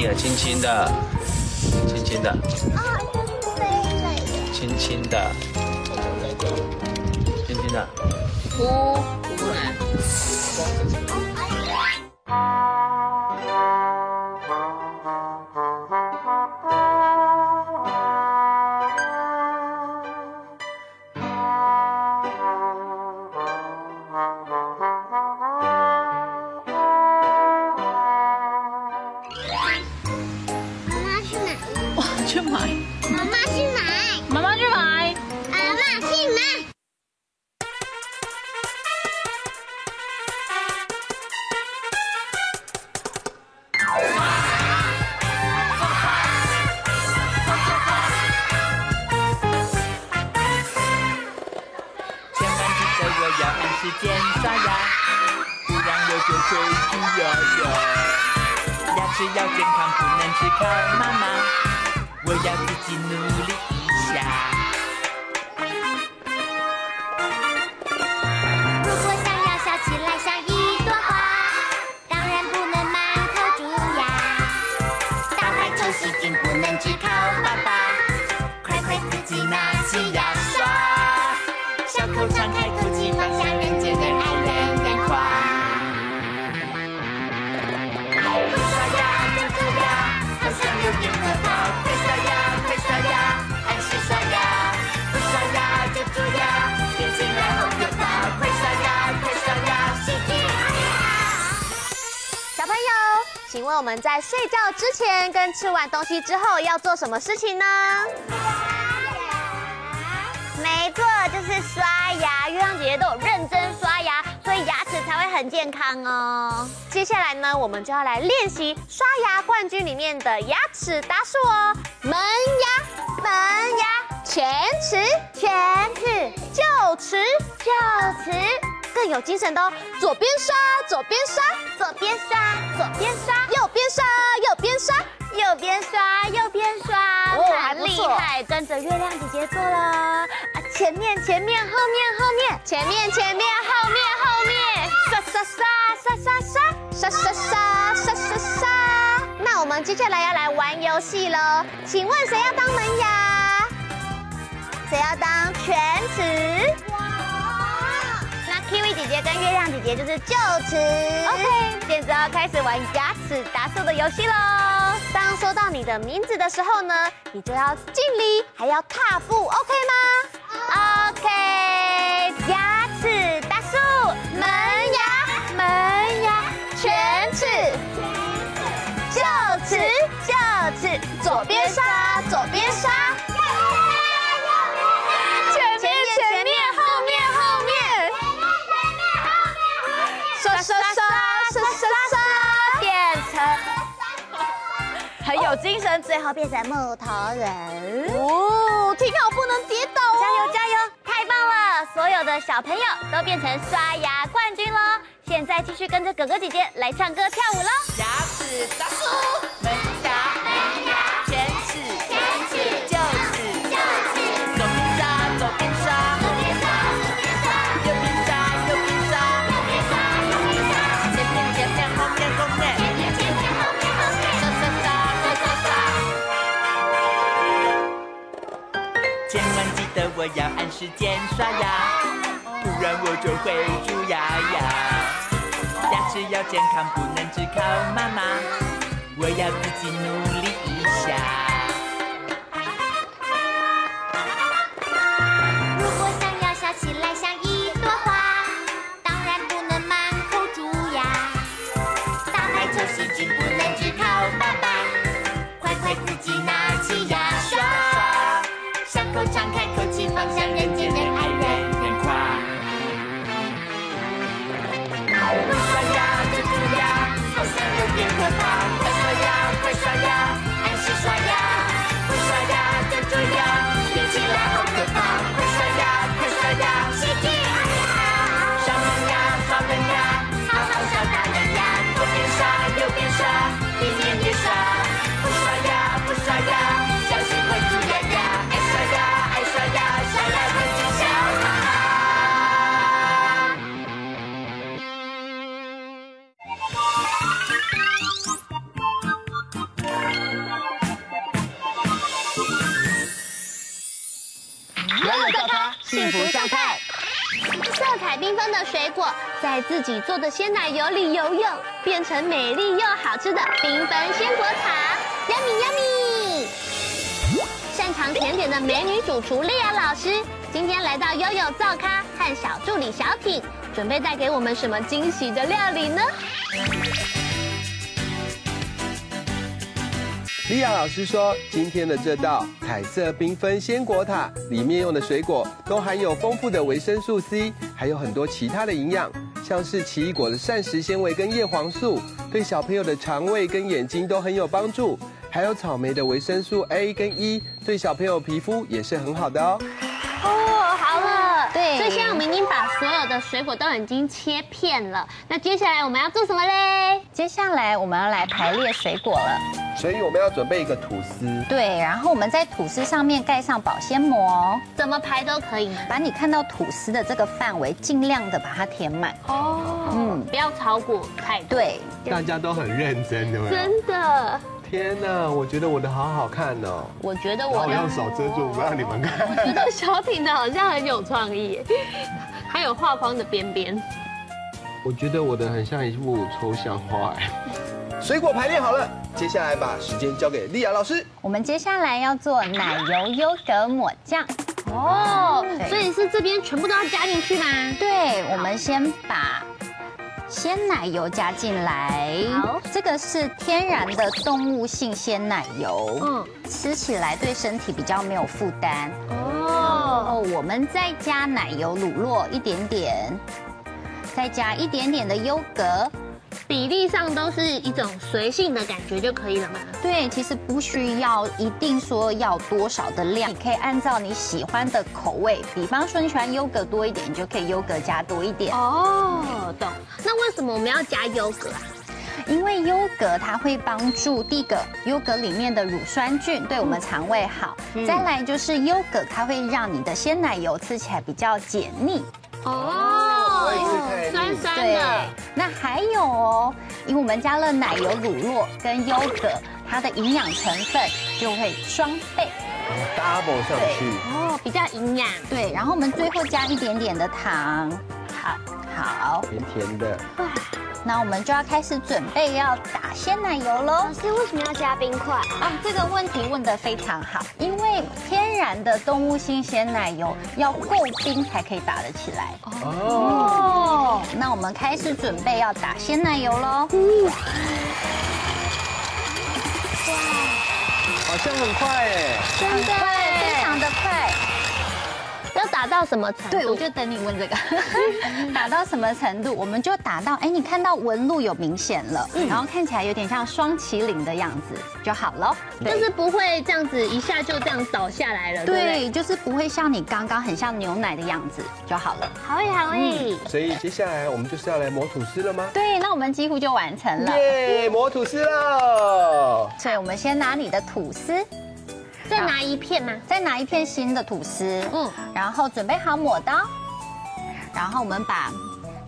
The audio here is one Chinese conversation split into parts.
也轻轻的要健康，不能只靠妈妈，我要自己努力。请问我们在睡觉之前跟吃完东西之后要做什么事情呢？没错，就是刷牙。月亮姐姐都有认真刷牙，所以牙齿才会很健康哦。接下来呢，我们就要来练习刷牙冠军里面的牙齿搭数哦。门牙，门牙，前齿，前齿，臼齿，臼齿，更有精神的哦。左边刷，左边刷，左边刷，左边刷，右边刷，右边刷，右边刷，右边刷。哦还很不错厉害，跟着月亮姐姐做了。啊，前面，前面，后面，后面，前面，前面，后面，后面，刷刷刷刷刷刷刷刷刷刷刷刷。那我们接下来要来玩游戏喽，请问谁要当门牙？谁要当犬齿？那 Kiwi 姐姐跟月亮姐姐就是臼齿。OK，现在要开始玩牙齿达数的游戏喽。当说到你的名字的时候呢，你就要敬礼，还要踏步，OK 吗刷刷刷，变成很有精神，最后变成木头人。哦，听好，不能跌倒哦！加油加油！太棒了，所有的小朋友都变成刷牙冠军了！现在继续跟着哥哥姐姐来唱歌跳舞喽！牙齿大叔，我要按时间刷牙，不然我就会蛀牙牙。牙齿要健康，不能只靠妈妈，我要自己努力一下。自己做的鲜奶油里游泳，变成美丽又好吃的缤纷鲜果塔，Yummy Yummy！擅长甜点的美女主厨莉亚老师，今天来到悠悠灶咖和小助理小品，准备带给我们什么惊喜的料理呢？莉亚老师说，今天的这道彩色缤纷鲜果塔里面用的水果都含有丰富的维生素 C，还有很多其他的营养，像是奇异果的膳食纤维跟叶黄素，对小朋友的肠胃跟眼睛都很有帮助。还有草莓的维生素 A 跟 E，对小朋友皮肤也是很好的哦。对所以现在我们已经把所有的水果都已经切片了，那接下来我们要做什么嘞？接下来我们要来排列水果了。所以我们要准备一个吐司，对，然后我们在吐司上面盖上保鲜膜，怎么排都可以吗？把你看到吐司的这个范围尽量的把它填满。哦，嗯，不要超过太多。对，大家都很认真，对不对？真的。天哪，我觉得我的好好看哦。我觉得我的，我用手遮住，不让你们看。我觉得小挺的好像很有创意，还有画框的边边。我觉得我的很像一幅抽象画哎。水果排列好了，接下来把时间交给莉亚老师。我们接下来要做奶油优格抹酱。哦，所以是这边全部都要加进去吗？对，我们先把鲜奶油加进来。好，这个是天然的动物性鲜奶油，嗯，吃起来对身体比较没有负担。哦，我们再加奶油乳酪一点点，再加一点点的优格。比例上都是一种随性的感觉就可以了嘛？对，其实不需要一定说要多少的量，你可以按照你喜欢的口味，比方说你喜欢优格多一点，你就可以优格加多一点。哦，懂。那为什么我们要加优格啊？因为优格它会帮助第一个，优格里面的乳酸菌对我们肠胃好，嗯、再来就是优格它会让你的鲜奶油吃起来比较解腻。哦，酸酸的。那还有哦，因为我们加了奶油乳酪跟优格，它的营养成分就会双倍，double 上去。哦，比较营养。对，然后我们最后加一点点的糖。好，好，甜甜的。哇。那我们就要开始准备要打鲜奶油喽。老师为什么要加冰块？啊，这个问题问得非常好。因为天然的动物性鲜奶油要够冰才可以打得起来。哦。那我们开始准备要打鲜奶油喽。哇，好像很快哎，真的。打到什么程度？对，我就等你问这个。打到什么程度？我们就打到，哎，你看到纹路有明显了，嗯、然后看起来有点像双麒麟的样子就好了。就是不会这样子一下就这样倒下来了。对，对，对，就是不会像你刚刚很像牛奶的样子就好了。好诶，好耶。所以接下来我们就是要来磨吐司了吗？对，那我们几乎就完成了。耶，磨吐司了。所以我们先拿你的吐司。再拿一片吗？再拿一片新的吐司，嗯，然后准备好抹刀，然后我们把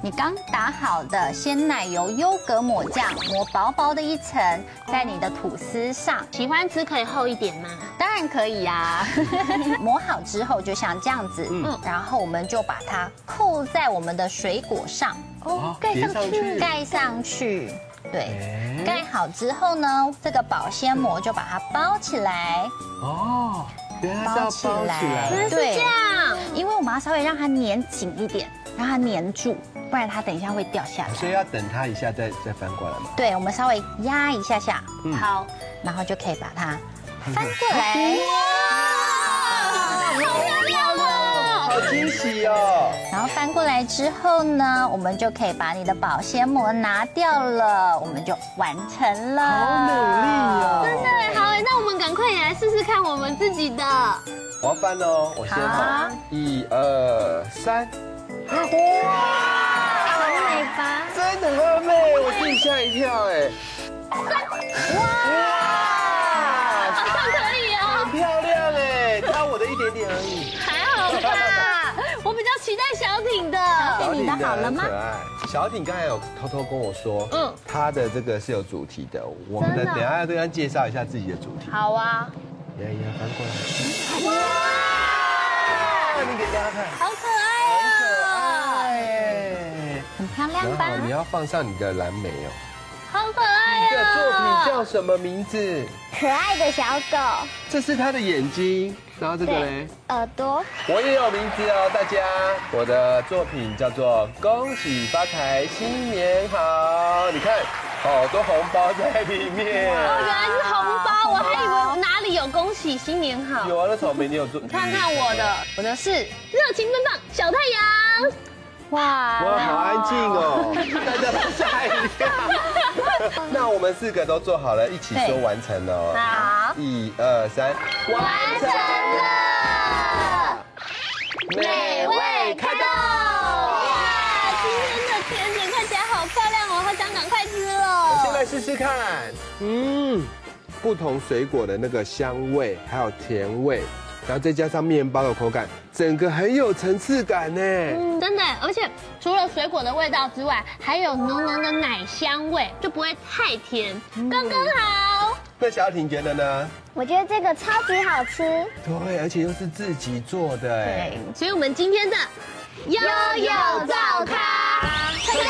你刚打好的鲜奶油优格抹酱抹薄薄的一层在你的吐司上。喜欢吃可以厚一点吗？当然可以呀。抹好之后就像这样子，嗯，然后我们就把它扣在我们的水果上，哦，盖上去，盖上去。对，盖好之后呢，这个保鲜膜就把它包起来。哦，包起来，原来是这样。因为我们要稍微让它粘紧一点，让它粘住，不然它等一下会掉下来。所以要等它一下再再翻过来嘛？对，我们稍微压一下下，嗯、好，然后就可以把它翻过来。好惊喜哦！然后翻过来之后呢，我们就可以把你的保鲜膜拿掉了，我们就完成了。好努力哦！真的好，那我们赶快也来试试看我们自己的。我要翻哦，我先翻。一二三，哇，好美吧？真的很美，我自己吓一跳哎！哇，好像可以哦，很漂亮哎，差我的一点点而已。期待小挺的，小挺的好了吗？可爱。小挺刚才有偷偷跟我说，嗯，他的这个是有主题的。我们的等下要对他介绍一下自己的主题。好啊。来，来翻过来。哇！你给大家看，好可爱哦，哎，很漂亮吧？然后你要放上你的蓝莓哦。好可爱你的作品哦。叫什么名字？可爱的小狗，这是它的眼睛，然后这个嘞，耳朵，我也有名字哦，大家。我的作品叫做“恭喜发财，新年好”。你看，好多红包在里面。哦，原来是红包，我还以为哪里有恭喜新年好。有啊，那草莓你有做？看看我的，我的是热情奔放小太阳。哇哇，好安静哦，大家都吓一跳。那我们四个都做好了，一起说完成哦。好，一二三，完成了，美味开动！哇，今天的甜点看起来好漂亮哦，好想赶快吃了。先来试试看。嗯，不同水果的那个香味，还有甜味，然后再加上面包的口感，整个很有层次感呢。嗯，真的，而且除了水果的味道之外，还有浓浓的奶香味，就不会太甜，刚刚好。那小婷觉得呢？我觉得这个超级好吃。对，而且又是自己做的哎。对，所以我们今天的悠悠灶咖成功。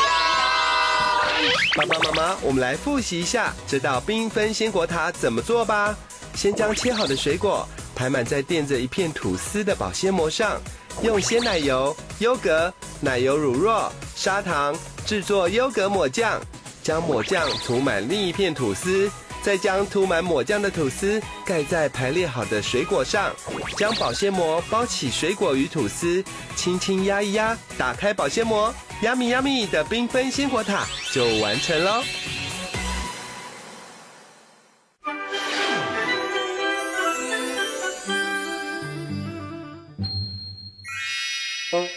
爸爸妈妈，我们来复习一下这道缤纷鲜果塔怎么做吧。先将切好的水果排满在垫着一片吐司的保鲜膜上，用鲜奶油、优格、奶油乳酪、砂糖制作优格抹酱，将抹酱涂满另一片吐司，再将涂满抹酱的吐司盖在排列好的水果上，将保鲜膜包起水果与吐司，轻轻压一压，打开保鲜膜，Yummy Yummy 的缤纷鲜果塔就完成喽。Oh.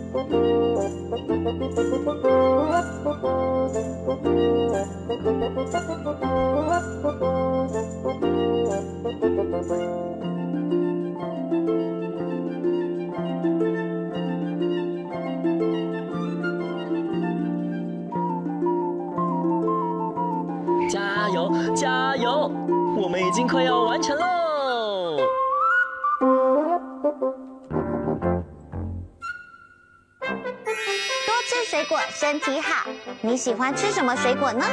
加水果，身体好。你喜欢吃什么水果呢？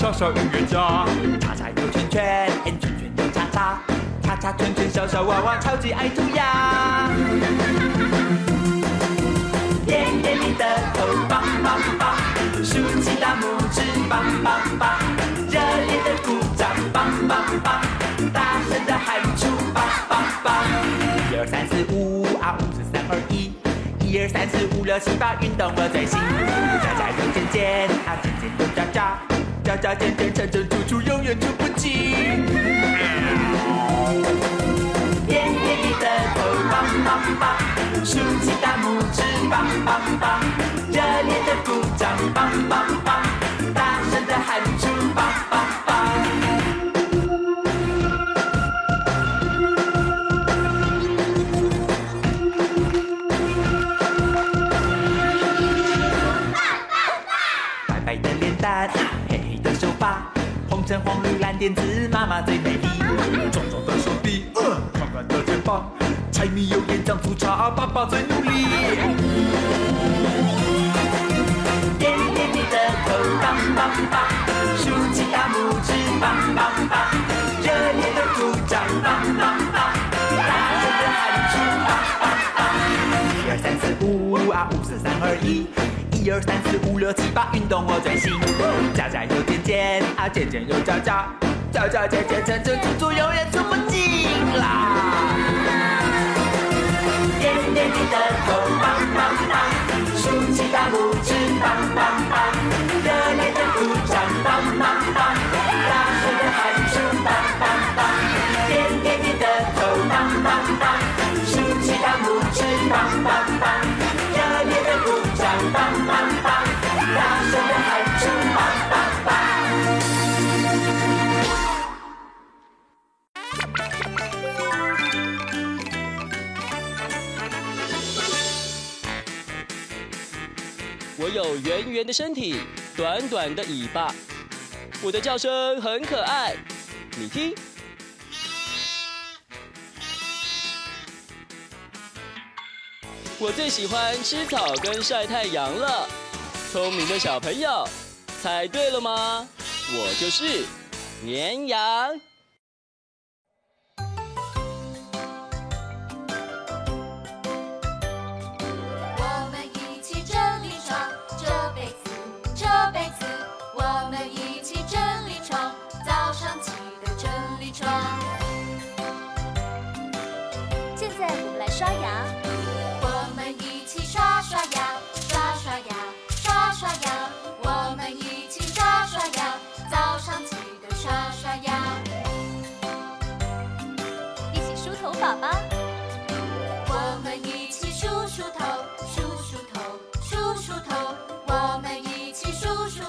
小小音乐家。叉叉又圈圈，圈圈又叉叉，叉叉圈圈小小娃娃超级爱涂鸦。点点你的头，棒棒棒，竖起大拇指，棒棒棒，热烈的鼓掌，棒棒棒，大声的喊出，棒棒棒。一二三四五啊，五四三二一。一二三四五六七八，运动我最新。喳喳又尖尖，啊尖尖又喳喳，喳加加减减乘乘除除，永远出不尽。点点你的头，棒棒棒！竖起大拇指，棒棒棒！热烈的鼓掌，棒棒黄绿蓝靛紫，妈妈最美丽。壮壮的手臂，呃，宽宽的肩膀，柴米油盐酱醋茶，爸爸最努力。点点你的头，棒棒棒，竖起大拇指，棒棒棒，热烈的鼓掌，棒棒棒，大声的喊出，棒棒棒。一二三四五啊，五四三二一。一二三四五六七八，运动我最行。加加又减减啊，减减又加加，加加减减乘乘除除，永远出不尽啦。点点你的头，棒棒棒，竖起大拇指，棒棒棒，热烈的鼓掌，棒棒圆圆的身体，短短的尾巴，我的叫声很可爱，你听。我最喜欢吃草跟晒太阳了，聪明的小朋友，猜对了吗？我就是绵羊。刷牙，我们一起刷刷牙，刷刷牙，刷刷牙，我们一起刷刷牙，早上记得刷刷牙。一起梳头发吧。我们一起梳梳头，梳梳头，梳梳头。我们一起梳梳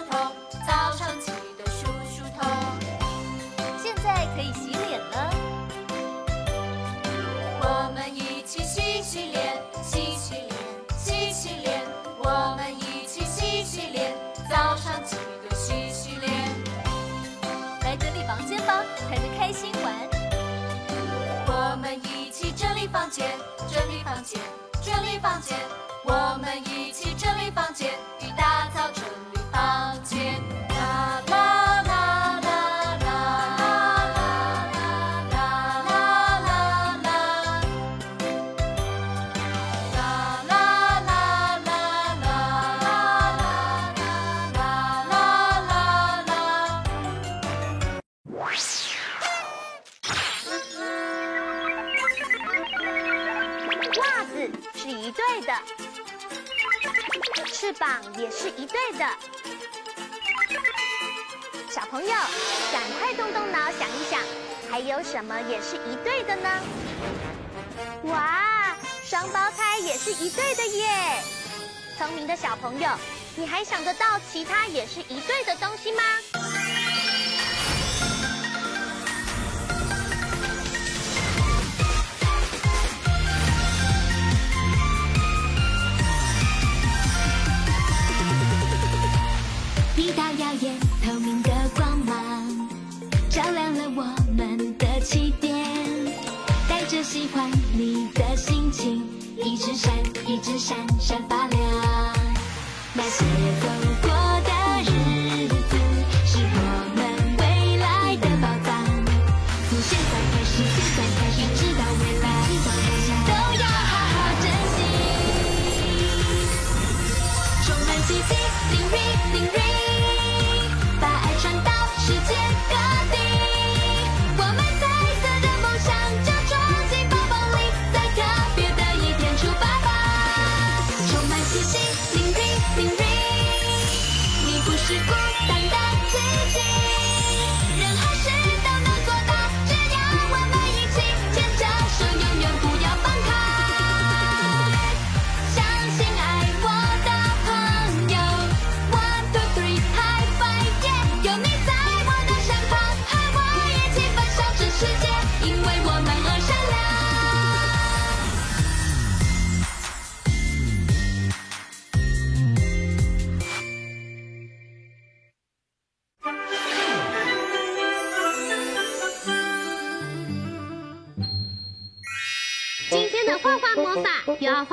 房间，整理房间，整理房间。我们一起整理房间，翅膀也是一对的。小朋友，赶快动动脑想一想，还有什么也是一对的呢？哇，双胞胎也是一对的耶！聪明的小朋友，你还想得到其他也是一对的东西吗？闪，一直闪闪发亮。那些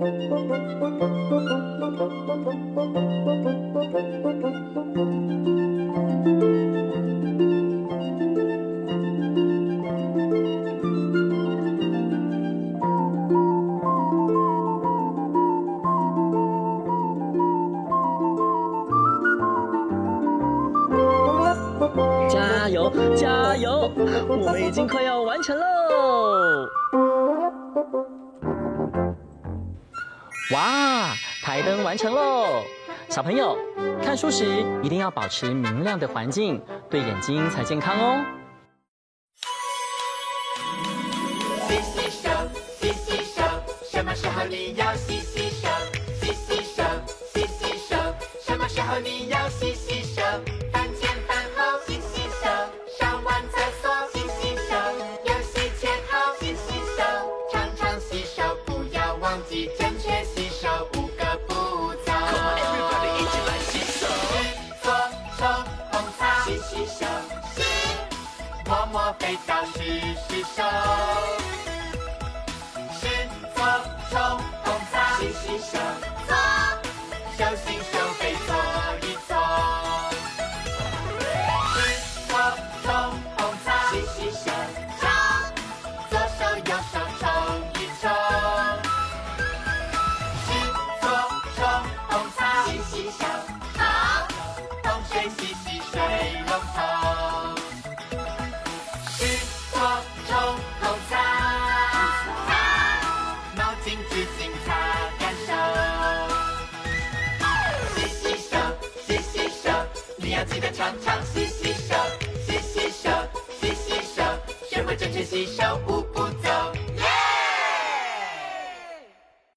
加油，加油！我们已经快要完成喽！啊，台灯完成喽！小朋友，看书时一定要保持明亮的环境，对眼睛才健康哦。洗洗手，洗洗手，什么时候你要洗洗手？洗洗手，洗洗手，什么时候你要洗洗 Shisha.